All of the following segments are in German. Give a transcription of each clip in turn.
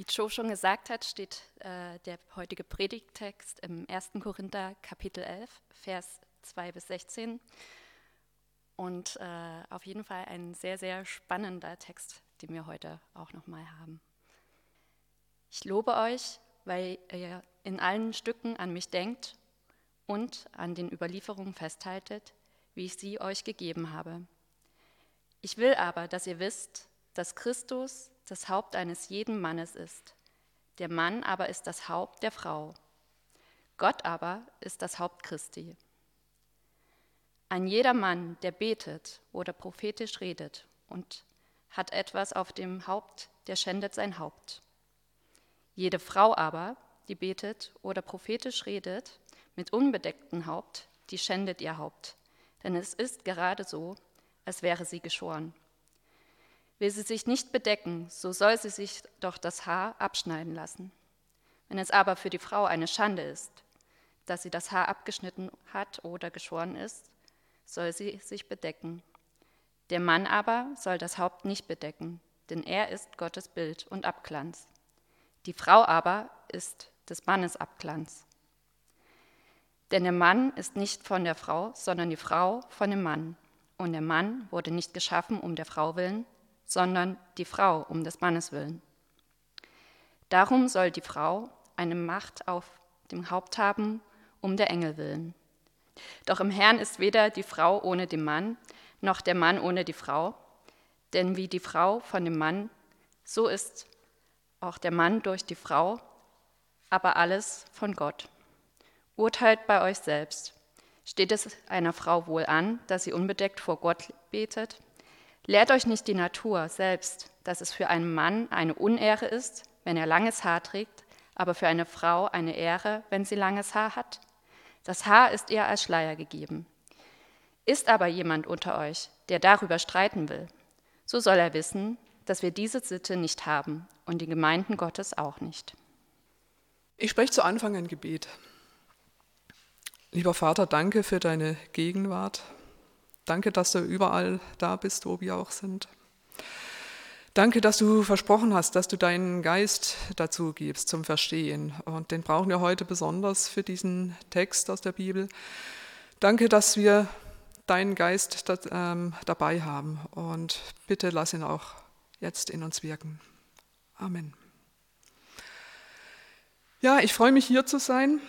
Wie Joe schon gesagt hat, steht äh, der heutige Predigttext im 1. Korinther Kapitel 11, Vers 2 bis 16. Und äh, auf jeden Fall ein sehr, sehr spannender Text, den wir heute auch nochmal haben. Ich lobe euch, weil ihr in allen Stücken an mich denkt und an den Überlieferungen festhaltet, wie ich sie euch gegeben habe. Ich will aber, dass ihr wisst, dass Christus das Haupt eines jeden Mannes ist. Der Mann aber ist das Haupt der Frau. Gott aber ist das Haupt Christi. Ein jeder Mann, der betet oder prophetisch redet und hat etwas auf dem Haupt, der schändet sein Haupt. Jede Frau aber, die betet oder prophetisch redet mit unbedecktem Haupt, die schändet ihr Haupt, denn es ist gerade so, als wäre sie geschoren. Will sie sich nicht bedecken, so soll sie sich doch das Haar abschneiden lassen. Wenn es aber für die Frau eine Schande ist, dass sie das Haar abgeschnitten hat oder geschoren ist, soll sie sich bedecken. Der Mann aber soll das Haupt nicht bedecken, denn er ist Gottes Bild und Abglanz. Die Frau aber ist des Mannes Abglanz. Denn der Mann ist nicht von der Frau, sondern die Frau von dem Mann. Und der Mann wurde nicht geschaffen um der Frau willen, sondern die Frau um des Mannes willen. Darum soll die Frau eine Macht auf dem Haupt haben, um der Engel willen. Doch im Herrn ist weder die Frau ohne den Mann, noch der Mann ohne die Frau, denn wie die Frau von dem Mann, so ist auch der Mann durch die Frau, aber alles von Gott. Urteilt bei euch selbst. Steht es einer Frau wohl an, dass sie unbedeckt vor Gott betet? Lehrt euch nicht die Natur selbst, dass es für einen Mann eine Unehre ist, wenn er langes Haar trägt, aber für eine Frau eine Ehre, wenn sie langes Haar hat? Das Haar ist ihr als Schleier gegeben. Ist aber jemand unter euch, der darüber streiten will, so soll er wissen, dass wir diese Sitte nicht haben und die Gemeinden Gottes auch nicht. Ich spreche zu Anfang ein Gebet. Lieber Vater, danke für deine Gegenwart. Danke, dass du überall da bist, wo wir auch sind. Danke, dass du versprochen hast, dass du deinen Geist dazu gibst zum Verstehen. Und den brauchen wir heute besonders für diesen Text aus der Bibel. Danke, dass wir deinen Geist ähm, dabei haben. Und bitte lass ihn auch jetzt in uns wirken. Amen. Ja, ich freue mich hier zu sein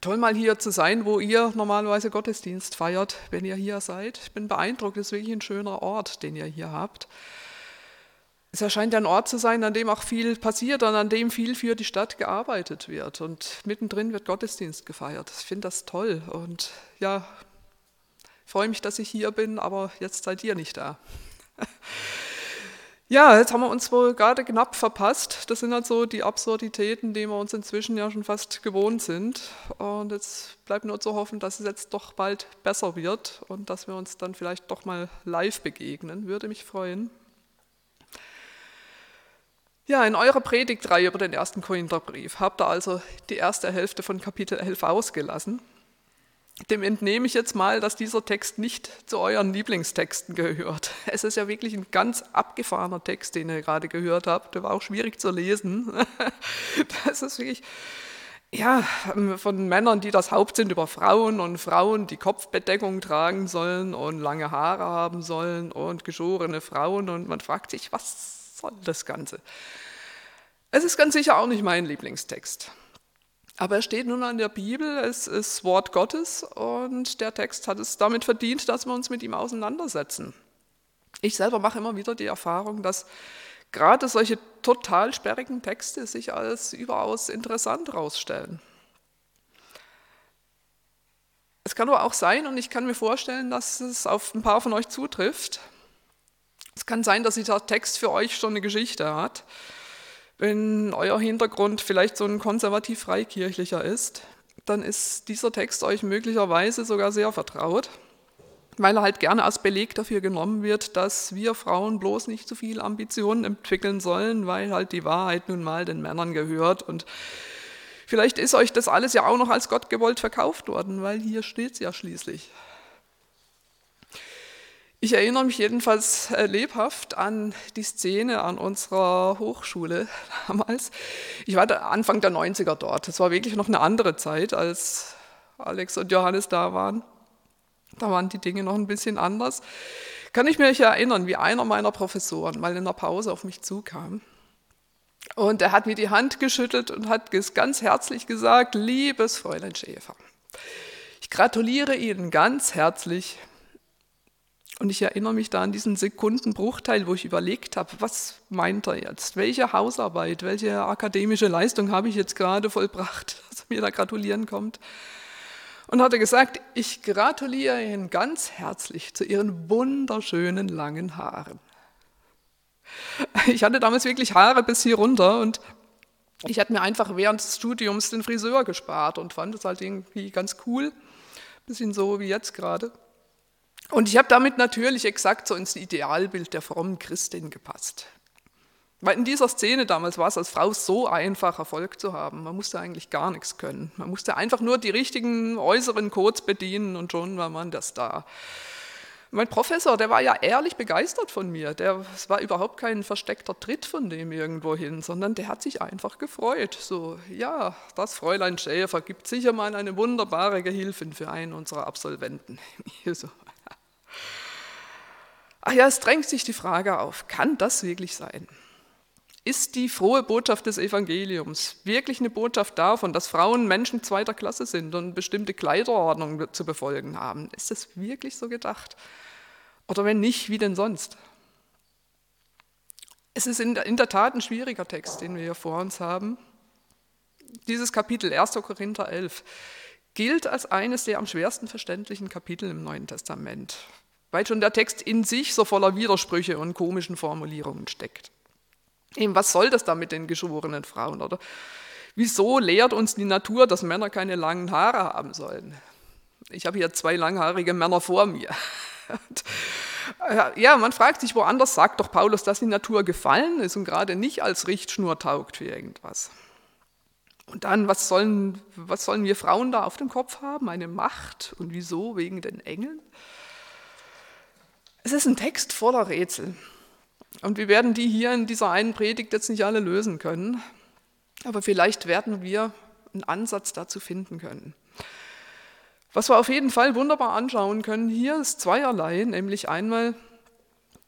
toll mal hier zu sein, wo ihr normalerweise Gottesdienst feiert, wenn ihr hier seid. Ich bin beeindruckt, es ist wirklich ein schöner Ort, den ihr hier habt. Es erscheint ein Ort zu sein, an dem auch viel passiert und an dem viel für die Stadt gearbeitet wird. Und mittendrin wird Gottesdienst gefeiert. Ich finde das toll und ja, freue mich, dass ich hier bin, aber jetzt seid ihr nicht da. Ja, jetzt haben wir uns wohl gerade knapp verpasst. Das sind halt so die Absurditäten, die wir uns inzwischen ja schon fast gewohnt sind. Und jetzt bleibt nur zu hoffen, dass es jetzt doch bald besser wird und dass wir uns dann vielleicht doch mal live begegnen. Würde mich freuen. Ja, in eurer Predigtreihe über den ersten Korintherbrief habt ihr also die erste Hälfte von Kapitel 11 ausgelassen. Dem entnehme ich jetzt mal, dass dieser Text nicht zu euren Lieblingstexten gehört. Es ist ja wirklich ein ganz abgefahrener Text, den ihr gerade gehört habt. Der war auch schwierig zu lesen. Das ist wirklich, ja, von Männern, die das Haupt sind über Frauen und Frauen, die Kopfbedeckung tragen sollen und lange Haare haben sollen und geschorene Frauen. Und man fragt sich, was soll das Ganze? Es ist ganz sicher auch nicht mein Lieblingstext. Aber er steht nun an der Bibel, es ist Wort Gottes und der Text hat es damit verdient, dass wir uns mit ihm auseinandersetzen. Ich selber mache immer wieder die Erfahrung, dass gerade solche total sperrigen Texte sich als überaus interessant herausstellen. Es kann aber auch sein, und ich kann mir vorstellen, dass es auf ein paar von euch zutrifft, es kann sein, dass dieser Text für euch schon eine Geschichte hat wenn euer Hintergrund vielleicht so ein konservativ-freikirchlicher ist, dann ist dieser Text euch möglicherweise sogar sehr vertraut, weil er halt gerne als Beleg dafür genommen wird, dass wir Frauen bloß nicht zu so viel Ambitionen entwickeln sollen, weil halt die Wahrheit nun mal den Männern gehört. Und vielleicht ist euch das alles ja auch noch als Gott gewollt verkauft worden, weil hier steht es ja schließlich. Ich erinnere mich jedenfalls äh, lebhaft an die Szene an unserer Hochschule damals. Ich war Anfang der 90er dort. Es war wirklich noch eine andere Zeit, als Alex und Johannes da waren. Da waren die Dinge noch ein bisschen anders. Kann ich mich erinnern, wie einer meiner Professoren mal in der Pause auf mich zukam. Und er hat mir die Hand geschüttelt und hat ganz herzlich gesagt, liebes Fräulein Schäfer, ich gratuliere Ihnen ganz herzlich. Und ich erinnere mich da an diesen Sekundenbruchteil, wo ich überlegt habe, was meint er jetzt? Welche Hausarbeit, welche akademische Leistung habe ich jetzt gerade vollbracht, dass er mir da gratulieren kommt? und hatte gesagt, ich gratuliere Ihnen ganz herzlich zu Ihren wunderschönen langen Haaren. Ich hatte damals wirklich Haare bis hier runter und ich hatte mir einfach während des Studiums den Friseur gespart und fand es halt irgendwie ganz cool, bisschen so wie jetzt gerade. Und ich habe damit natürlich exakt so ins Idealbild der frommen Christin gepasst. Weil in dieser Szene damals war es als Frau so einfach, Erfolg zu haben. Man musste eigentlich gar nichts können. Man musste einfach nur die richtigen äußeren Codes bedienen und schon war man das da. Mein Professor, der war ja ehrlich begeistert von mir. Der, es war überhaupt kein versteckter Tritt von dem irgendwo hin, sondern der hat sich einfach gefreut. So, ja, das Fräulein Schäfer gibt sicher mal eine wunderbare Gehilfin für einen unserer Absolventen. so. Ach ja, es drängt sich die Frage auf, kann das wirklich sein? Ist die frohe Botschaft des Evangeliums wirklich eine Botschaft davon, dass Frauen Menschen zweiter Klasse sind und bestimmte Kleiderordnungen zu befolgen haben? Ist das wirklich so gedacht? Oder wenn nicht, wie denn sonst? Es ist in der, Tat ein schwieriger Text, den wir hier vor uns haben. Dieses Kapitel 1. Korinther 11 gilt als eines der am schwersten verständlichen Kapitel im Neuen Testament, weil schon der Text in sich so voller Widersprüche und komischen Formulierungen steckt. Eben, was soll das da mit den geschworenen Frauen? Oder wieso lehrt uns die Natur, dass Männer keine langen Haare haben sollen? Ich habe hier zwei langhaarige Männer vor mir. Ja, man fragt sich, woanders sagt doch Paulus, dass die Natur gefallen ist und gerade nicht als Richtschnur taugt für irgendwas. Und dann, was sollen, was sollen wir Frauen da auf dem Kopf haben? Eine Macht? Und wieso? Wegen den Engeln? Es ist ein Text voller Rätsel. Und wir werden die hier in dieser einen Predigt jetzt nicht alle lösen können, aber vielleicht werden wir einen Ansatz dazu finden können. Was wir auf jeden Fall wunderbar anschauen können hier ist zweierlei, nämlich einmal,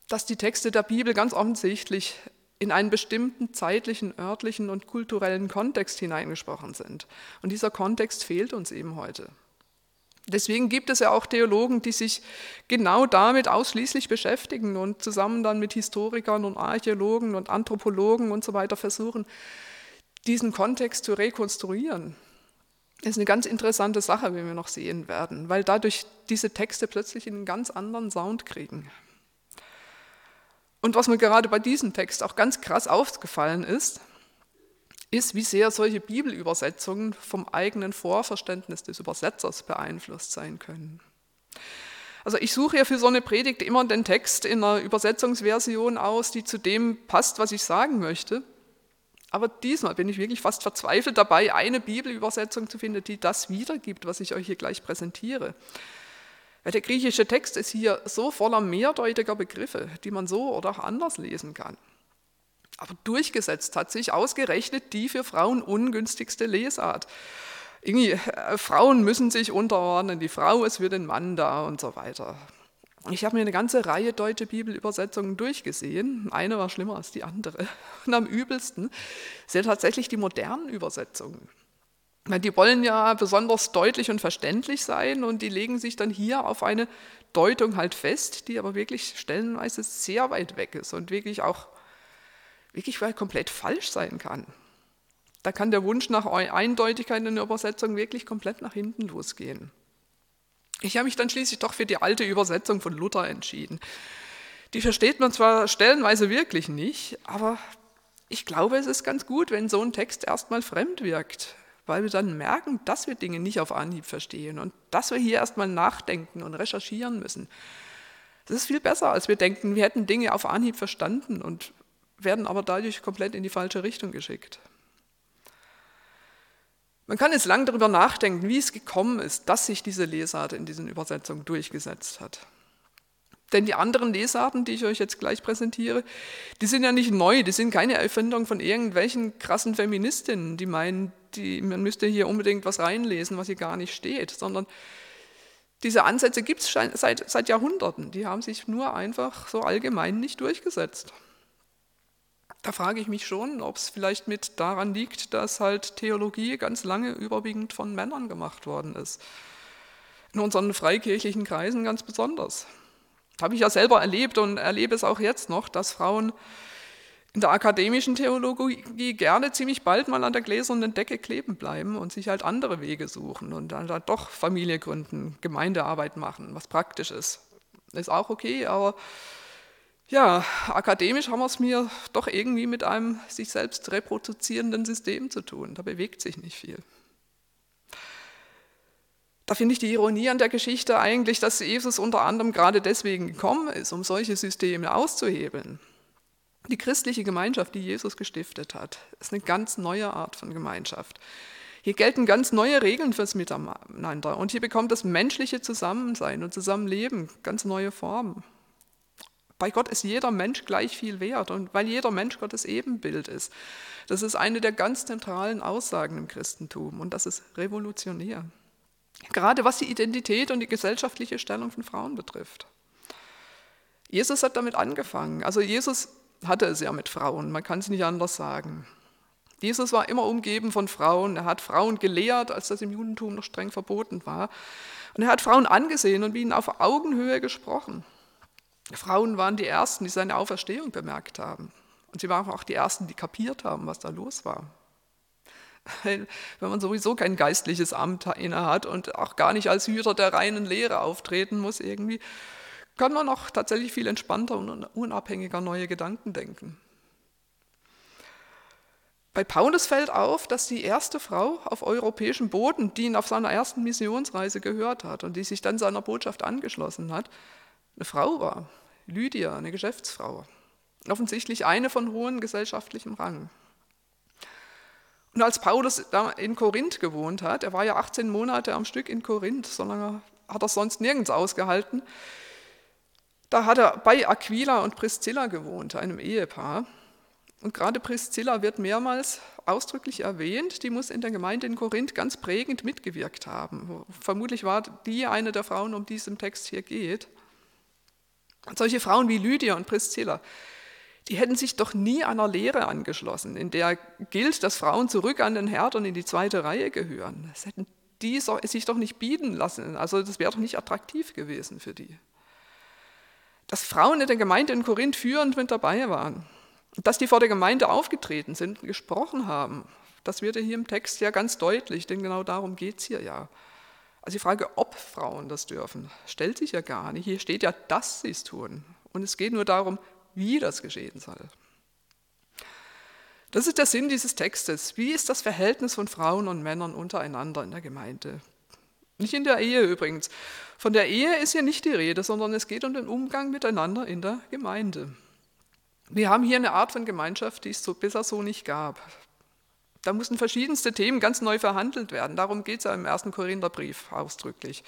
dass die Texte der Bibel ganz offensichtlich in einen bestimmten zeitlichen, örtlichen und kulturellen Kontext hineingesprochen sind. Und dieser Kontext fehlt uns eben heute. Deswegen gibt es ja auch Theologen, die sich genau damit ausschließlich beschäftigen und zusammen dann mit Historikern und Archäologen und Anthropologen und so weiter versuchen, diesen Kontext zu rekonstruieren. Das ist eine ganz interessante Sache, wie wir noch sehen werden, weil dadurch diese Texte plötzlich einen ganz anderen Sound kriegen. Und was mir gerade bei diesem Text auch ganz krass aufgefallen ist, ist, wie sehr solche Bibelübersetzungen vom eigenen Vorverständnis des Übersetzers beeinflusst sein können. Also ich suche ja für so eine Predigt immer den Text in einer Übersetzungsversion aus, die zu dem passt, was ich sagen möchte. Aber diesmal bin ich wirklich fast verzweifelt dabei, eine Bibelübersetzung zu finden, die das wiedergibt, was ich euch hier gleich präsentiere. Weil der griechische Text ist hier so voller mehrdeutiger Begriffe, die man so oder auch anders lesen kann. Aber durchgesetzt hat sich ausgerechnet die für Frauen ungünstigste Lesart. Irgendwie, äh, Frauen müssen sich unterordnen, die Frau ist für den Mann da und so weiter. Ich habe mir eine ganze Reihe deutsche Bibelübersetzungen durchgesehen. Eine war schlimmer als die andere. Und am übelsten sind tatsächlich die modernen Übersetzungen. Die wollen ja besonders deutlich und verständlich sein und die legen sich dann hier auf eine Deutung halt fest, die aber wirklich stellenweise sehr weit weg ist und wirklich auch wirklich komplett falsch sein kann. Da kann der Wunsch nach Eindeutigkeit in der Übersetzung wirklich komplett nach hinten losgehen. Ich habe mich dann schließlich doch für die alte Übersetzung von Luther entschieden. Die versteht man zwar stellenweise wirklich nicht, aber ich glaube, es ist ganz gut, wenn so ein Text erstmal fremd wirkt, weil wir dann merken, dass wir Dinge nicht auf Anhieb verstehen und dass wir hier erstmal nachdenken und recherchieren müssen. Das ist viel besser, als wir denken, wir hätten Dinge auf Anhieb verstanden und werden aber dadurch komplett in die falsche Richtung geschickt. Man kann jetzt lang darüber nachdenken, wie es gekommen ist, dass sich diese Lesart in diesen Übersetzungen durchgesetzt hat. Denn die anderen Lesarten, die ich euch jetzt gleich präsentiere, die sind ja nicht neu, die sind keine Erfindung von irgendwelchen krassen Feministinnen, die meinen, die, man müsste hier unbedingt was reinlesen, was hier gar nicht steht, sondern diese Ansätze gibt es seit, seit Jahrhunderten, die haben sich nur einfach so allgemein nicht durchgesetzt. Da frage ich mich schon, ob es vielleicht mit daran liegt, dass halt Theologie ganz lange überwiegend von Männern gemacht worden ist. In unseren freikirchlichen Kreisen ganz besonders. Habe ich ja selber erlebt und erlebe es auch jetzt noch, dass Frauen in der akademischen Theologie gerne ziemlich bald mal an der gläsernen Decke kleben bleiben und sich halt andere Wege suchen und dann halt doch Familie gründen, Gemeindearbeit machen, was praktisch ist. Ist auch okay, aber ja, akademisch haben wir es mir doch irgendwie mit einem sich selbst reproduzierenden System zu tun. Da bewegt sich nicht viel. Da finde ich die Ironie an der Geschichte eigentlich, dass Jesus unter anderem gerade deswegen gekommen ist, um solche Systeme auszuhebeln. Die christliche Gemeinschaft, die Jesus gestiftet hat, ist eine ganz neue Art von Gemeinschaft. Hier gelten ganz neue Regeln fürs Miteinander und hier bekommt das menschliche Zusammensein und Zusammenleben ganz neue Formen. Bei Gott ist jeder Mensch gleich viel wert und weil jeder Mensch Gottes Ebenbild ist. Das ist eine der ganz zentralen Aussagen im Christentum und das ist revolutionär. Gerade was die Identität und die gesellschaftliche Stellung von Frauen betrifft. Jesus hat damit angefangen. Also Jesus hatte es ja mit Frauen, man kann es nicht anders sagen. Jesus war immer umgeben von Frauen. Er hat Frauen gelehrt, als das im Judentum noch streng verboten war. Und er hat Frauen angesehen und wie ihnen auf Augenhöhe gesprochen. Frauen waren die Ersten, die seine Auferstehung bemerkt haben. Und sie waren auch die Ersten, die kapiert haben, was da los war. Wenn man sowieso kein geistliches Amt innehat und auch gar nicht als Hüter der reinen Lehre auftreten muss, irgendwie, kann man auch tatsächlich viel entspannter und unabhängiger neue Gedanken denken. Bei Paulus fällt auf, dass die erste Frau auf europäischem Boden, die ihn auf seiner ersten Missionsreise gehört hat und die sich dann seiner Botschaft angeschlossen hat, eine Frau war, Lydia, eine Geschäftsfrau, offensichtlich eine von hohem gesellschaftlichem Rang. Und als Paulus in Korinth gewohnt hat, er war ja 18 Monate am Stück in Korinth, so hat er sonst nirgends ausgehalten, da hat er bei Aquila und Priscilla gewohnt, einem Ehepaar. Und gerade Priscilla wird mehrmals ausdrücklich erwähnt, die muss in der Gemeinde in Korinth ganz prägend mitgewirkt haben. Vermutlich war die eine der Frauen, um die es im Text hier geht. Solche Frauen wie Lydia und Priscilla, die hätten sich doch nie einer Lehre angeschlossen, in der gilt, dass Frauen zurück an den Herd und in die zweite Reihe gehören. Das hätten die sich doch nicht bieten lassen. Also das wäre doch nicht attraktiv gewesen für die. Dass Frauen in der Gemeinde in Korinth führend mit dabei waren, dass die vor der Gemeinde aufgetreten sind und gesprochen haben, das wird ja hier im Text ja ganz deutlich, denn genau darum geht es hier ja. Also die Frage, ob Frauen das dürfen, stellt sich ja gar nicht. Hier steht ja, dass sie es tun. Und es geht nur darum, wie das geschehen soll. Das ist der Sinn dieses Textes. Wie ist das Verhältnis von Frauen und Männern untereinander in der Gemeinde? Nicht in der Ehe übrigens. Von der Ehe ist hier nicht die Rede, sondern es geht um den Umgang miteinander in der Gemeinde. Wir haben hier eine Art von Gemeinschaft, die es so bisher so nicht gab. Da mussten verschiedenste Themen ganz neu verhandelt werden. Darum geht es ja im ersten Korintherbrief ausdrücklich.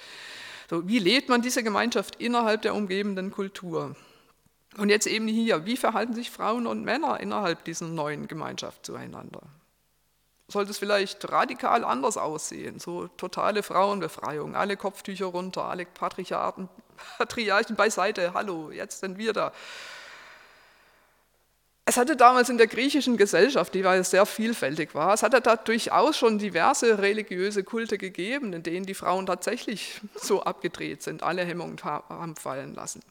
So, wie lebt man diese Gemeinschaft innerhalb der umgebenden Kultur? Und jetzt eben hier, wie verhalten sich Frauen und Männer innerhalb dieser neuen Gemeinschaft zueinander? Sollte es vielleicht radikal anders aussehen, so totale Frauenbefreiung, alle Kopftücher runter, alle Patriarchen, Patriarchen beiseite, hallo, jetzt sind wir da. Es hatte damals in der griechischen Gesellschaft, die sehr vielfältig war, es hatte da durchaus schon diverse religiöse Kulte gegeben, in denen die Frauen tatsächlich so abgedreht sind, alle Hemmungen haben fallen lassen.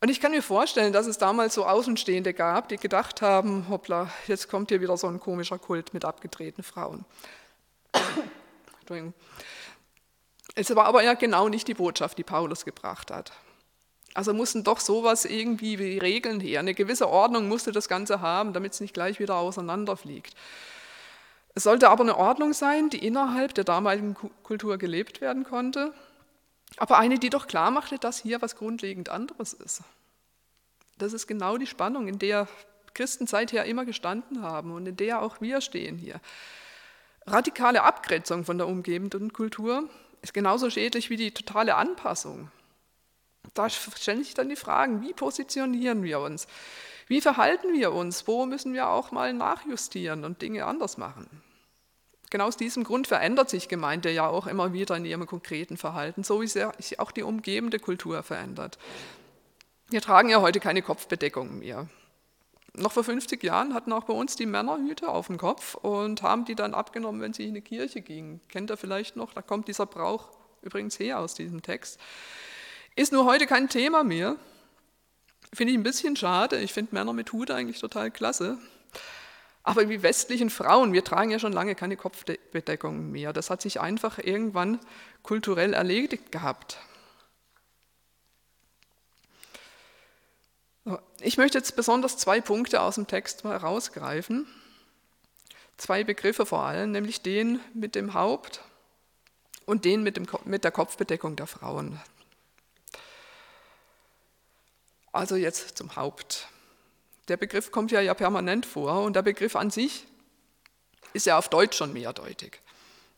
Und ich kann mir vorstellen, dass es damals so Außenstehende gab, die gedacht haben, hoppla, jetzt kommt hier wieder so ein komischer Kult mit abgedrehten Frauen. Es war aber ja genau nicht die Botschaft, die Paulus gebracht hat. Also mussten doch sowas irgendwie wie Regeln her. Eine gewisse Ordnung musste das Ganze haben, damit es nicht gleich wieder auseinanderfliegt. Es sollte aber eine Ordnung sein, die innerhalb der damaligen Kultur gelebt werden konnte aber eine, die doch klar machte, dass hier was grundlegend anderes ist. Das ist genau die Spannung, in der Christen seither immer gestanden haben und in der auch wir stehen hier. Radikale Abgrenzung von der umgebenden Kultur ist genauso schädlich wie die totale Anpassung. Da stellen sich dann die Fragen, wie positionieren wir uns? Wie verhalten wir uns? Wo müssen wir auch mal nachjustieren und Dinge anders machen? Genau aus diesem Grund verändert sich Gemeinde ja auch immer wieder in ihrem konkreten Verhalten, so wie sich auch die umgebende Kultur verändert. Wir tragen ja heute keine Kopfbedeckung mehr. Noch vor 50 Jahren hatten auch bei uns die Männer Hüte auf dem Kopf und haben die dann abgenommen, wenn sie in die Kirche gingen. Kennt ihr vielleicht noch? Da kommt dieser Brauch übrigens her aus diesem Text. Ist nur heute kein Thema mehr. Finde ich ein bisschen schade. Ich finde Männer mit Hut eigentlich total klasse. Aber wie westlichen Frauen, wir tragen ja schon lange keine Kopfbedeckung mehr. Das hat sich einfach irgendwann kulturell erledigt gehabt. Ich möchte jetzt besonders zwei Punkte aus dem Text herausgreifen. Zwei Begriffe vor allem, nämlich den mit dem Haupt und den mit, dem, mit der Kopfbedeckung der Frauen. Also jetzt zum Haupt. Der Begriff kommt ja, ja permanent vor und der Begriff an sich ist ja auf Deutsch schon mehrdeutig.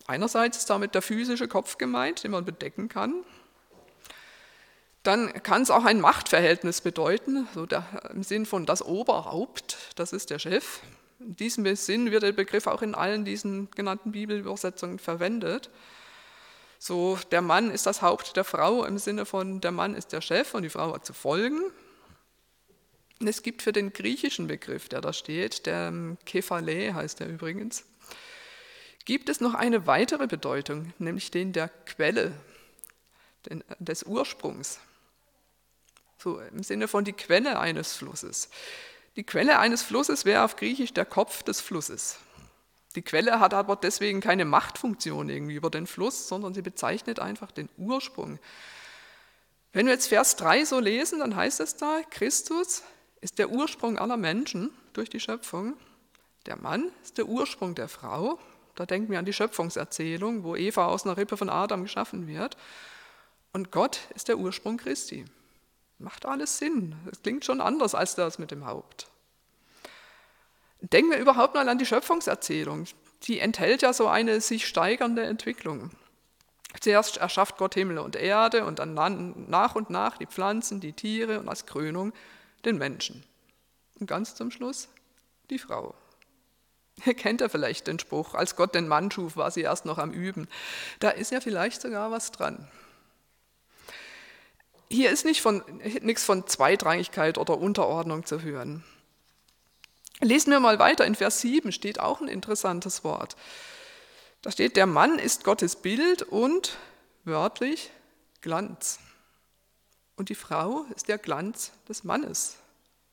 Einerseits ist damit der physische Kopf gemeint, den man bedecken kann. Dann kann es auch ein Machtverhältnis bedeuten, so der, im Sinn von das Oberhaupt, das ist der Chef. In diesem Sinn wird der Begriff auch in allen diesen genannten Bibelübersetzungen verwendet. So, der Mann ist das Haupt der Frau im Sinne von, der Mann ist der Chef und die Frau hat zu folgen. Es gibt für den griechischen Begriff, der da steht, der Kephale heißt er übrigens, gibt es noch eine weitere Bedeutung, nämlich den der Quelle, den, des Ursprungs. So im Sinne von die Quelle eines Flusses. Die Quelle eines Flusses wäre auf Griechisch der Kopf des Flusses. Die Quelle hat aber deswegen keine Machtfunktion irgendwie über den Fluss, sondern sie bezeichnet einfach den Ursprung. Wenn wir jetzt Vers 3 so lesen, dann heißt es da, Christus ist der Ursprung aller Menschen durch die Schöpfung. Der Mann ist der Ursprung der Frau. Da denken wir an die Schöpfungserzählung, wo Eva aus einer Rippe von Adam geschaffen wird. Und Gott ist der Ursprung Christi. Macht alles Sinn. Es klingt schon anders als das mit dem Haupt. Denken wir überhaupt mal an die Schöpfungserzählung. Die enthält ja so eine sich steigernde Entwicklung. Zuerst erschafft Gott Himmel und Erde und dann nach und nach die Pflanzen, die Tiere und als Krönung den Menschen. Und ganz zum Schluss die Frau. Ihr kennt ja vielleicht den Spruch, als Gott den Mann schuf, war sie erst noch am Üben. Da ist ja vielleicht sogar was dran. Hier ist nicht von, nichts von Zweitrangigkeit oder Unterordnung zu hören. Lesen wir mal weiter, in Vers 7 steht auch ein interessantes Wort. Da steht, der Mann ist Gottes Bild und wörtlich Glanz. Und die Frau ist der Glanz des Mannes.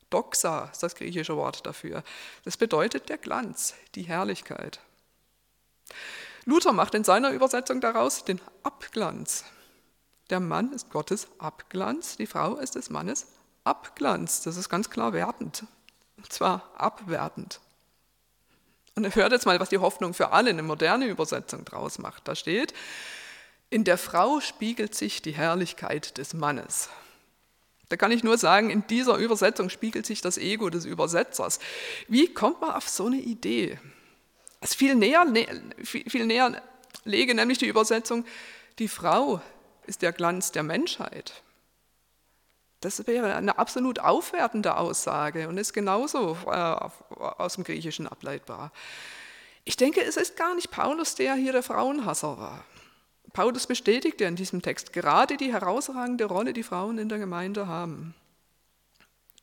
Doxa ist das griechische Wort dafür. Das bedeutet der Glanz, die Herrlichkeit. Luther macht in seiner Übersetzung daraus den Abglanz. Der Mann ist Gottes Abglanz, die Frau ist des Mannes Abglanz. Das ist ganz klar wertend, und zwar abwertend. Und hört jetzt mal, was die Hoffnung für alle eine moderne Übersetzung draus macht. Da steht, in der Frau spiegelt sich die Herrlichkeit des Mannes. Da kann ich nur sagen, in dieser Übersetzung spiegelt sich das Ego des Übersetzers. Wie kommt man auf so eine Idee? Es viel näher, viel näher lege nämlich die Übersetzung, die Frau ist der Glanz der Menschheit. Das wäre eine absolut aufwertende Aussage und ist genauso äh, aus dem Griechischen ableitbar. Ich denke, es ist gar nicht Paulus, der hier der Frauenhasser war. Paulus bestätigt ja in diesem Text gerade die herausragende Rolle, die Frauen in der Gemeinde haben.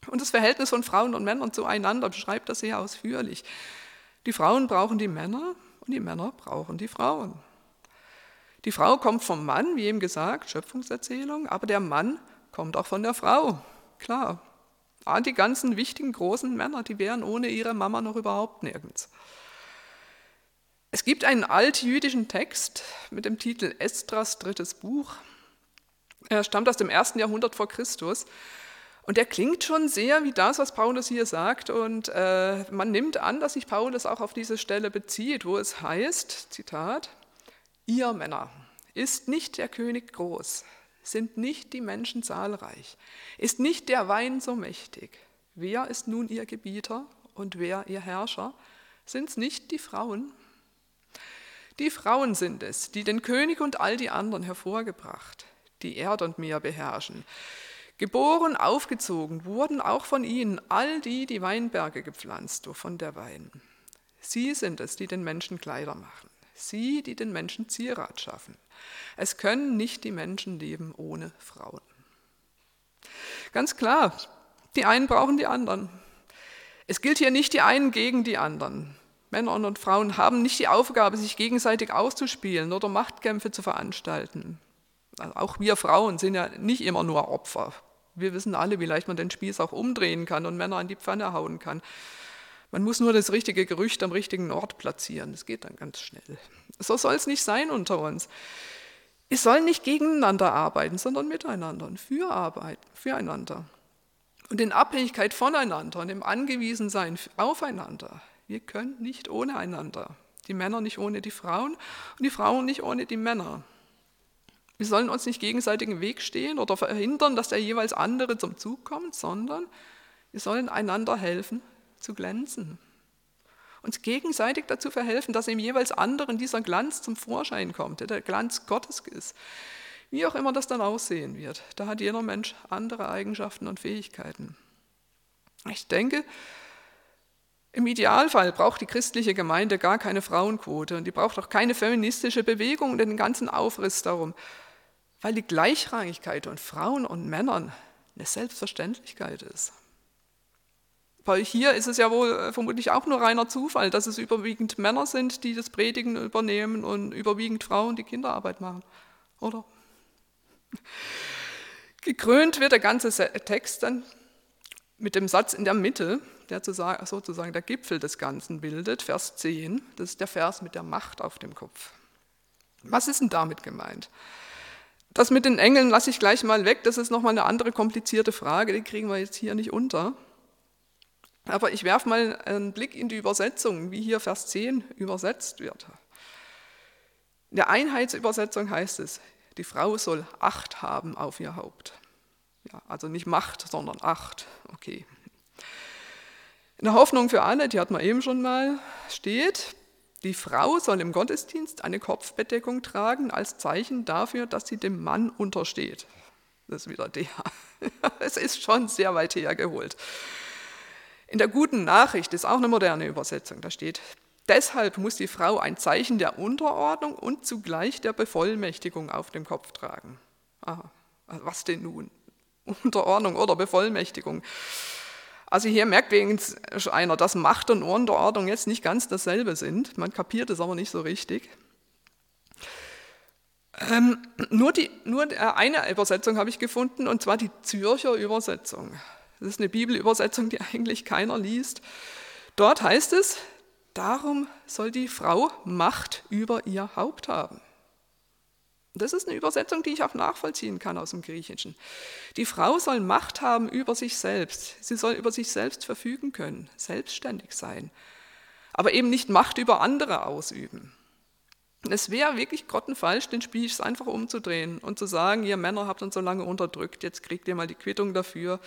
Und das Verhältnis von Frauen und Männern zueinander beschreibt das sehr ausführlich. Die Frauen brauchen die Männer und die Männer brauchen die Frauen. Die Frau kommt vom Mann, wie eben gesagt, Schöpfungserzählung, aber der Mann kommt auch von der Frau. Klar. Ah, die ganzen wichtigen großen Männer, die wären ohne ihre Mama noch überhaupt nirgends. Es gibt einen altjüdischen Text mit dem Titel Estras drittes Buch. Er stammt aus dem ersten Jahrhundert vor Christus. Und der klingt schon sehr wie das, was Paulus hier sagt. Und äh, man nimmt an, dass sich Paulus auch auf diese Stelle bezieht, wo es heißt, Zitat, ihr Männer, ist nicht der König groß, sind nicht die Menschen zahlreich, ist nicht der Wein so mächtig. Wer ist nun ihr Gebieter und wer ihr Herrscher? Sind es nicht die Frauen? Die Frauen sind es, die den König und all die anderen hervorgebracht, die Erd und Meer beherrschen. Geboren, aufgezogen wurden auch von ihnen all die, die Weinberge gepflanzt, wovon der Wein. Sie sind es, die den Menschen Kleider machen. Sie, die den Menschen Zierat schaffen. Es können nicht die Menschen leben ohne Frauen. Ganz klar, die einen brauchen die anderen. Es gilt hier nicht die einen gegen die anderen. Männer und Frauen haben nicht die Aufgabe, sich gegenseitig auszuspielen oder Machtkämpfe zu veranstalten. Also auch wir Frauen sind ja nicht immer nur Opfer. Wir wissen alle, wie leicht man den Spieß auch umdrehen kann und Männer an die Pfanne hauen kann. Man muss nur das richtige Gerücht am richtigen Ort platzieren. Das geht dann ganz schnell. So soll es nicht sein unter uns. Wir sollen nicht gegeneinander arbeiten, sondern miteinander und für Arbeit, füreinander. Und in Abhängigkeit voneinander und im Angewiesensein aufeinander. Wir können nicht ohne einander. Die Männer nicht ohne die Frauen und die Frauen nicht ohne die Männer. Wir sollen uns nicht gegenseitig im Weg stehen oder verhindern, dass der jeweils andere zum Zug kommt, sondern wir sollen einander helfen zu glänzen. Uns gegenseitig dazu verhelfen, dass im jeweils anderen dieser Glanz zum Vorschein kommt, der der Glanz Gottes ist. Wie auch immer das dann aussehen wird. Da hat jeder Mensch andere Eigenschaften und Fähigkeiten. Ich denke, im Idealfall braucht die christliche Gemeinde gar keine Frauenquote und die braucht auch keine feministische Bewegung und den ganzen Aufriss darum, weil die Gleichrangigkeit von Frauen und Männern eine Selbstverständlichkeit ist. Weil hier ist es ja wohl äh, vermutlich auch nur reiner Zufall, dass es überwiegend Männer sind, die das Predigen übernehmen und überwiegend Frauen, die Kinderarbeit machen, oder? Gekrönt wird der ganze Text dann mit dem Satz in der Mitte, der sozusagen der Gipfel des Ganzen bildet, Vers 10. Das ist der Vers mit der Macht auf dem Kopf. Was ist denn damit gemeint? Das mit den Engeln lasse ich gleich mal weg, das ist nochmal eine andere komplizierte Frage, die kriegen wir jetzt hier nicht unter. Aber ich werfe mal einen Blick in die Übersetzung, wie hier Vers 10 übersetzt wird. In der Einheitsübersetzung heißt es, die Frau soll Acht haben auf ihr Haupt. Ja, also nicht Macht, sondern Acht. Okay. In der Hoffnung für alle, die hat man eben schon mal, steht, die Frau soll im Gottesdienst eine Kopfbedeckung tragen als Zeichen dafür, dass sie dem Mann untersteht. Das ist wieder der. Es ist schon sehr weit hergeholt. In der guten Nachricht ist auch eine moderne Übersetzung. Da steht, deshalb muss die Frau ein Zeichen der Unterordnung und zugleich der Bevollmächtigung auf dem Kopf tragen. Aha, was denn nun? Unterordnung oder Bevollmächtigung. Also hier merkt wenigstens einer, dass Macht und Unterordnung jetzt nicht ganz dasselbe sind. Man kapiert es aber nicht so richtig. Ähm, nur, die, nur eine Übersetzung habe ich gefunden, und zwar die Zürcher Übersetzung. Das ist eine Bibelübersetzung, die eigentlich keiner liest. Dort heißt es, darum soll die Frau Macht über ihr Haupt haben. Das ist eine Übersetzung, die ich auch nachvollziehen kann aus dem Griechischen. Die Frau soll Macht haben über sich selbst. Sie soll über sich selbst verfügen können, selbstständig sein. Aber eben nicht Macht über andere ausüben. Es wäre wirklich grottenfalsch, den Spieß einfach umzudrehen und zu sagen, ihr Männer habt uns so lange unterdrückt, jetzt kriegt ihr mal die Quittung dafür.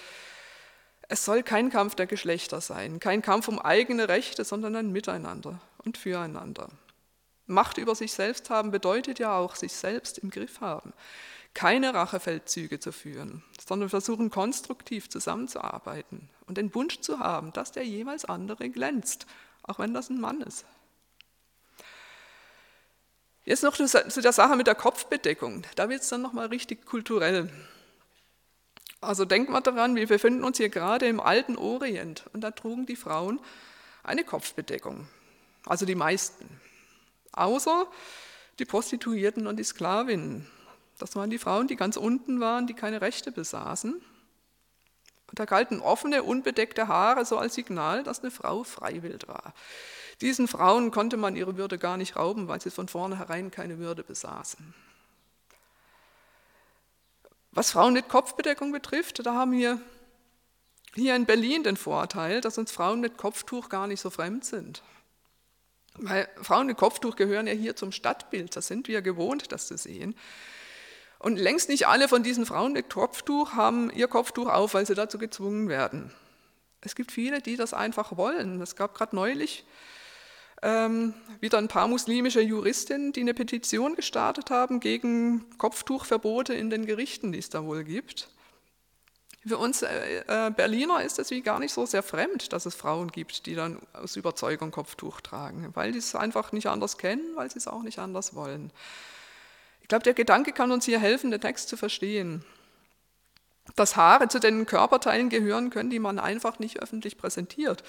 Es soll kein Kampf der Geschlechter sein, kein Kampf um eigene Rechte, sondern ein Miteinander und füreinander. Macht über sich selbst haben bedeutet ja auch, sich selbst im Griff haben. Keine Rachefeldzüge zu führen, sondern versuchen konstruktiv zusammenzuarbeiten und den Wunsch zu haben, dass der jeweils andere glänzt, auch wenn das ein Mann ist. Jetzt noch zu der Sache mit der Kopfbedeckung. Da wird es dann nochmal richtig kulturell. Also denkt mal daran, wir befinden uns hier gerade im alten Orient und da trugen die Frauen eine Kopfbedeckung. Also die meisten außer die Prostituierten und die Sklavinnen. Das waren die Frauen, die ganz unten waren, die keine Rechte besaßen. Und da galten offene, unbedeckte Haare so als Signal, dass eine Frau freiwillig war. Diesen Frauen konnte man ihre Würde gar nicht rauben, weil sie von vornherein keine Würde besaßen. Was Frauen mit Kopfbedeckung betrifft, da haben wir hier in Berlin den Vorteil, dass uns Frauen mit Kopftuch gar nicht so fremd sind. Weil Frauen mit Kopftuch gehören ja hier zum Stadtbild, das sind wir gewohnt, das zu sehen. Und längst nicht alle von diesen Frauen mit Kopftuch haben ihr Kopftuch auf, weil sie dazu gezwungen werden. Es gibt viele, die das einfach wollen. Es gab gerade neulich ähm, wieder ein paar muslimische Juristinnen, die eine Petition gestartet haben gegen Kopftuchverbote in den Gerichten, die es da wohl gibt. Für uns äh, äh, Berliner ist es wie gar nicht so sehr fremd, dass es Frauen gibt, die dann aus Überzeugung Kopftuch tragen, weil die es einfach nicht anders kennen, weil sie es auch nicht anders wollen. Ich glaube, der Gedanke kann uns hier helfen, den Text zu verstehen. Dass Haare zu den Körperteilen gehören können, die man einfach nicht öffentlich präsentiert.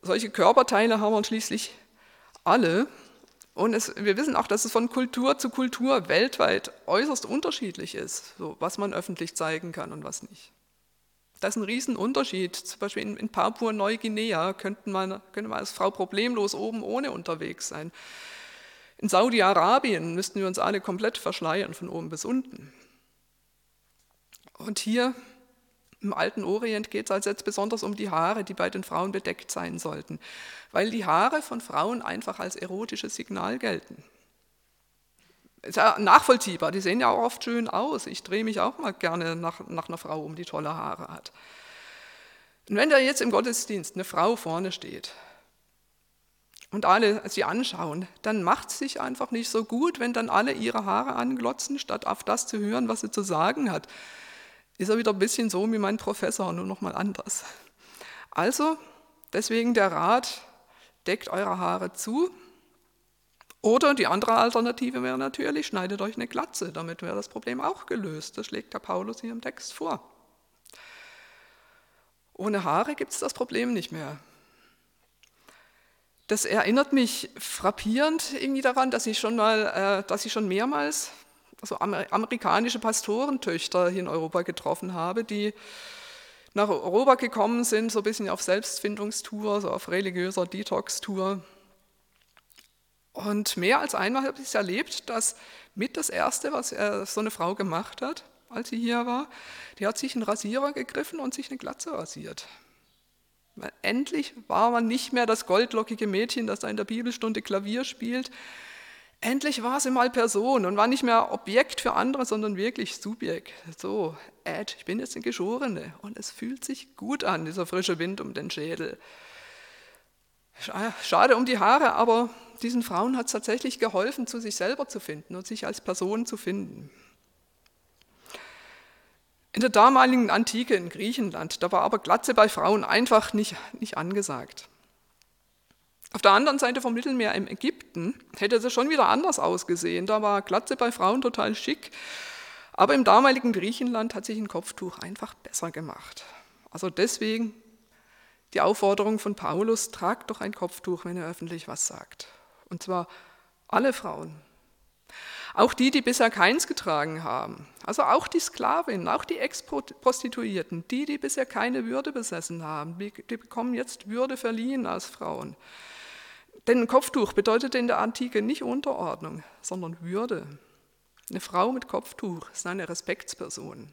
Solche Körperteile haben wir schließlich alle. Und es, wir wissen auch, dass es von Kultur zu Kultur weltweit äußerst unterschiedlich ist, so was man öffentlich zeigen kann und was nicht. Das ist ein Riesenunterschied. Zum Beispiel in, in Papua-Neuguinea könnte man, könnte man als Frau problemlos oben ohne unterwegs sein. In Saudi-Arabien müssten wir uns alle komplett verschleiern, von oben bis unten. Und hier im alten Orient geht es also jetzt besonders um die Haare, die bei den Frauen bedeckt sein sollten, weil die Haare von Frauen einfach als erotisches Signal gelten. Ist ja nachvollziehbar, die sehen ja auch oft schön aus. Ich drehe mich auch mal gerne nach, nach einer Frau um, die tolle Haare hat. Und wenn da jetzt im Gottesdienst eine Frau vorne steht und alle sie anschauen, dann macht es sich einfach nicht so gut, wenn dann alle ihre Haare anglotzen, statt auf das zu hören, was sie zu sagen hat. Ist er wieder ein bisschen so wie mein Professor, nur noch mal anders. Also, deswegen der Rat, deckt eure Haare zu, oder die andere Alternative wäre natürlich, schneidet euch eine Glatze, damit wäre das Problem auch gelöst. Das schlägt der Paulus hier im Text vor. Ohne Haare gibt es das Problem nicht mehr. Das erinnert mich frappierend irgendwie daran, dass ich schon mal, äh, dass ich schon mehrmals also amerikanische Pastorentöchter hier in Europa getroffen habe, die nach Europa gekommen sind, so ein bisschen auf Selbstfindungstour, so auf religiöser Detox-Tour und mehr als einmal habe ich es erlebt, dass mit das Erste, was so eine Frau gemacht hat, als sie hier war, die hat sich einen Rasierer gegriffen und sich eine Glatze rasiert. Weil endlich war man nicht mehr das goldlockige Mädchen, das da in der Bibelstunde Klavier spielt. Endlich war sie mal Person und war nicht mehr Objekt für andere, sondern wirklich Subjekt. So, Ed, ich bin jetzt eine Geschorene und es fühlt sich gut an, dieser frische Wind um den Schädel. Schade um die Haare, aber diesen Frauen hat es tatsächlich geholfen, zu sich selber zu finden und sich als Person zu finden. In der damaligen Antike in Griechenland, da war aber Glatze bei Frauen einfach nicht, nicht angesagt. Auf der anderen Seite vom Mittelmeer im Ägypten hätte es schon wieder anders ausgesehen. Da war Glatze bei Frauen total schick. Aber im damaligen Griechenland hat sich ein Kopftuch einfach besser gemacht. Also deswegen die Aufforderung von Paulus, tragt doch ein Kopftuch, wenn ihr öffentlich was sagt. Und zwar alle Frauen. Auch die, die bisher keins getragen haben. Also auch die Sklavinnen, auch die Ex-Prostituierten, die, die bisher keine Würde besessen haben, die, bekommen jetzt Würde verliehen als Frauen. Denn ein Kopftuch bedeutet in der Antike nicht Unterordnung, sondern Würde. Eine Frau mit Kopftuch ist eine Respektsperson.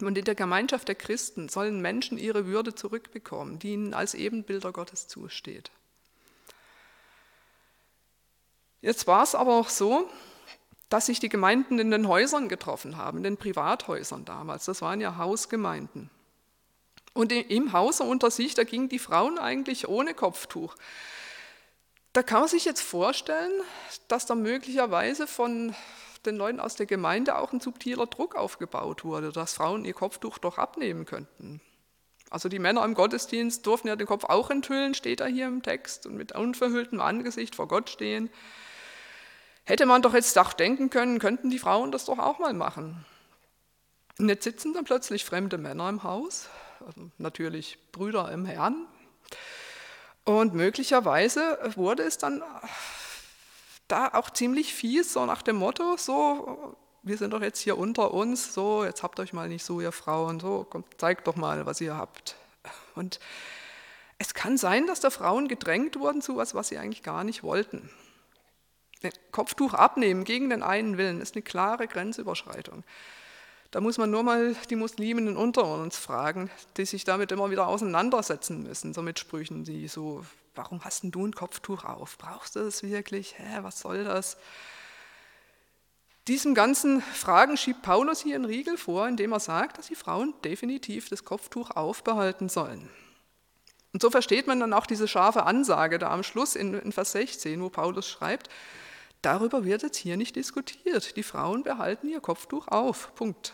Und in der Gemeinschaft der Christen sollen Menschen ihre Würde zurückbekommen, die ihnen als Ebenbilder Gottes zusteht. Jetzt war es aber auch so, dass sich die Gemeinden in den Häusern getroffen haben, in den Privathäusern damals. Das waren ja Hausgemeinden. Und im Hause unter sich, da gingen die Frauen eigentlich ohne Kopftuch. Da kann man sich jetzt vorstellen, dass da möglicherweise von den Leuten aus der Gemeinde auch ein subtiler Druck aufgebaut wurde, dass Frauen ihr Kopftuch doch abnehmen könnten. Also die Männer im Gottesdienst durften ja den Kopf auch enthüllen, steht da hier im Text, und mit unverhülltem Angesicht vor Gott stehen. Hätte man doch jetzt auch denken können, könnten die Frauen das doch auch mal machen. Und jetzt sitzen dann plötzlich fremde Männer im Haus, also natürlich Brüder im Herrn. Und möglicherweise wurde es dann da auch ziemlich fies, so nach dem Motto, so, wir sind doch jetzt hier unter uns, so, jetzt habt euch mal nicht so, ihr Frauen, so, kommt, zeigt doch mal, was ihr habt. Und es kann sein, dass da Frauen gedrängt wurden zu was, was sie eigentlich gar nicht wollten. Kopftuch abnehmen gegen den einen Willen ist eine klare Grenzüberschreitung. Da muss man nur mal die Musliminnen unter uns fragen, die sich damit immer wieder auseinandersetzen müssen, so mit Sprüchen, die so warum hast denn du ein Kopftuch auf? Brauchst du das wirklich? Hä, was soll das? Diesem ganzen Fragen schiebt Paulus hier einen Riegel vor, indem er sagt, dass die Frauen definitiv das Kopftuch aufbehalten sollen. Und so versteht man dann auch diese scharfe Ansage da am Schluss in Vers 16, wo Paulus schreibt, darüber wird jetzt hier nicht diskutiert. Die Frauen behalten ihr Kopftuch auf. Punkt.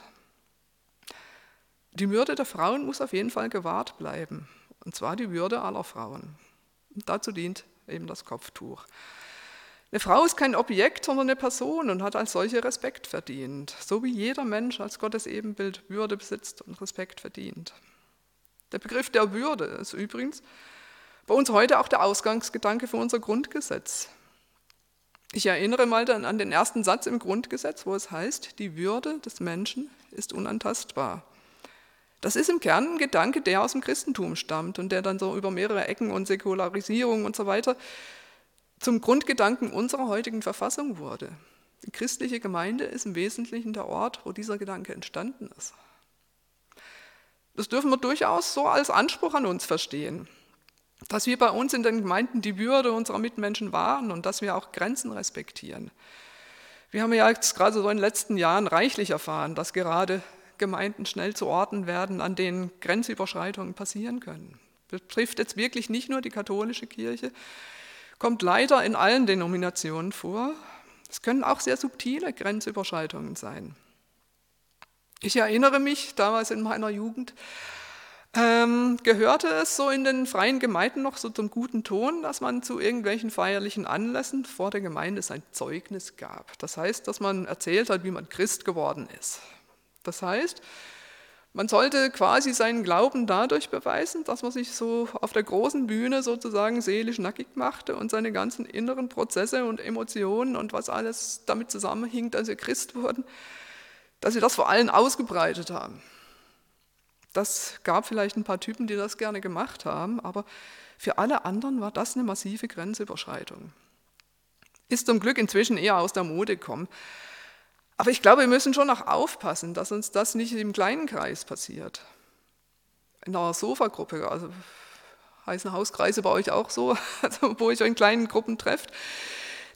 Die Würde der Frauen muss auf jeden Fall gewahrt bleiben, und zwar die Würde aller Frauen. Und dazu dient eben das Kopftuch. Eine Frau ist kein Objekt, sondern eine Person und hat als solche Respekt verdient, so wie jeder Mensch als Gottes Ebenbild Würde besitzt und Respekt verdient. Der Begriff der Würde ist übrigens bei uns heute auch der Ausgangsgedanke für unser Grundgesetz. Ich erinnere mal dann an den ersten Satz im Grundgesetz, wo es heißt, die Würde des Menschen ist unantastbar. Das ist im Kern ein Gedanke, der aus dem Christentum stammt und der dann so über mehrere Ecken und Säkularisierung und so weiter zum Grundgedanken unserer heutigen Verfassung wurde. Die christliche Gemeinde ist im Wesentlichen der Ort, wo dieser Gedanke entstanden ist. Das dürfen wir durchaus so als Anspruch an uns verstehen, dass wir bei uns in den Gemeinden die Würde unserer Mitmenschen wahren und dass wir auch Grenzen respektieren. Wir haben ja jetzt gerade so in den letzten Jahren reichlich erfahren, dass gerade Gemeinden schnell zu Orten werden, an denen Grenzüberschreitungen passieren können. Das betrifft jetzt wirklich nicht nur die katholische Kirche, kommt leider in allen Denominationen vor. Es können auch sehr subtile Grenzüberschreitungen sein. Ich erinnere mich damals in meiner Jugend, ähm, gehörte es so in den freien Gemeinden noch so zum guten Ton, dass man zu irgendwelchen feierlichen Anlässen vor der Gemeinde sein Zeugnis gab. Das heißt, dass man erzählt hat, wie man Christ geworden ist. Das heißt, man sollte quasi seinen Glauben dadurch beweisen, dass man sich so auf der großen Bühne sozusagen seelisch nackig machte und seine ganzen inneren Prozesse und Emotionen und was alles damit zusammenhing, dass sie Christ wurden, dass sie das vor allen ausgebreitet haben. Das gab vielleicht ein paar Typen, die das gerne gemacht haben, aber für alle anderen war das eine massive Grenzüberschreitung. Ist zum Glück inzwischen eher aus der Mode gekommen. Aber ich glaube, wir müssen schon auch aufpassen, dass uns das nicht im kleinen Kreis passiert. In einer Sofagruppe, also heißen Hauskreise bei euch auch so, also wo ihr euch in kleinen Gruppen trefft,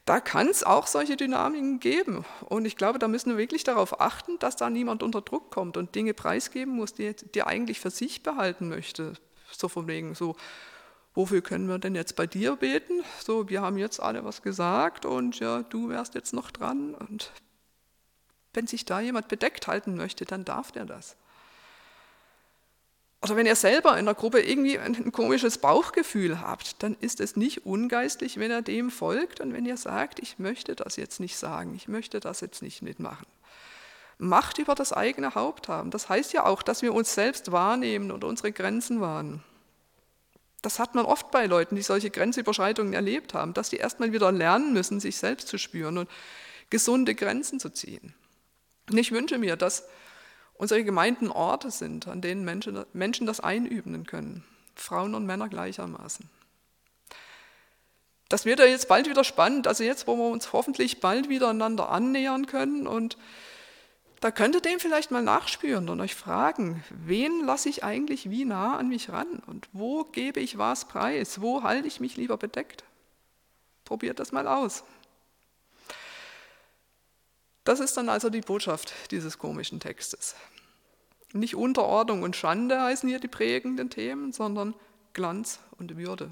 da kann es auch solche Dynamiken geben. Und ich glaube, da müssen wir wirklich darauf achten, dass da niemand unter Druck kommt und Dinge preisgeben muss, die, er eigentlich für sich behalten möchte. So von wegen so, wofür können wir denn jetzt bei dir beten? So, wir haben jetzt alle was gesagt und ja, du wärst jetzt noch dran und wenn sich da jemand bedeckt halten möchte, dann darf der das. Oder wenn ihr selber in der Gruppe irgendwie ein komisches Bauchgefühl habt, dann ist es nicht ungeistlich, wenn er dem folgt und wenn ihr sagt, ich möchte das jetzt nicht sagen, ich möchte das jetzt nicht mitmachen. Macht über das eigene Haupt haben. Das heißt ja auch, dass wir uns selbst wahrnehmen und unsere Grenzen wahren. Das hat man oft bei Leuten, die solche Grenzüberschreitungen erlebt haben, dass die erstmal wieder lernen müssen, sich selbst zu spüren und gesunde Grenzen zu ziehen. Und ich wünsche mir, dass unsere Gemeinden Orte sind, an denen Menschen, Menschen das einüben können, Frauen und Männer gleichermaßen. Das wird ja jetzt bald wieder spannend, also jetzt, wo wir uns hoffentlich bald wieder einander annähern können und da könnt ihr dem vielleicht mal nachspüren und euch fragen, wen lasse ich eigentlich wie nah an mich ran und wo gebe ich was preis, wo halte ich mich lieber bedeckt. Probiert das mal aus. Das ist dann also die Botschaft dieses komischen Textes. Nicht Unterordnung und Schande heißen hier die prägenden Themen, sondern Glanz und Würde.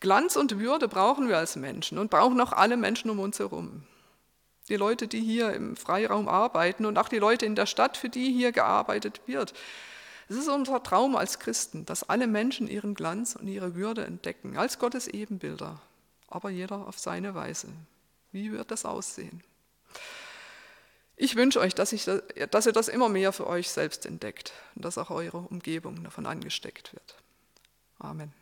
Glanz und Würde brauchen wir als Menschen und brauchen auch alle Menschen um uns herum. Die Leute, die hier im Freiraum arbeiten und auch die Leute in der Stadt, für die hier gearbeitet wird. Es ist unser Traum als Christen, dass alle Menschen ihren Glanz und ihre Würde entdecken, als Gottes Ebenbilder, aber jeder auf seine Weise. Wie wird das aussehen? Ich wünsche euch, dass, ich, dass ihr das immer mehr für euch selbst entdeckt und dass auch eure Umgebung davon angesteckt wird. Amen.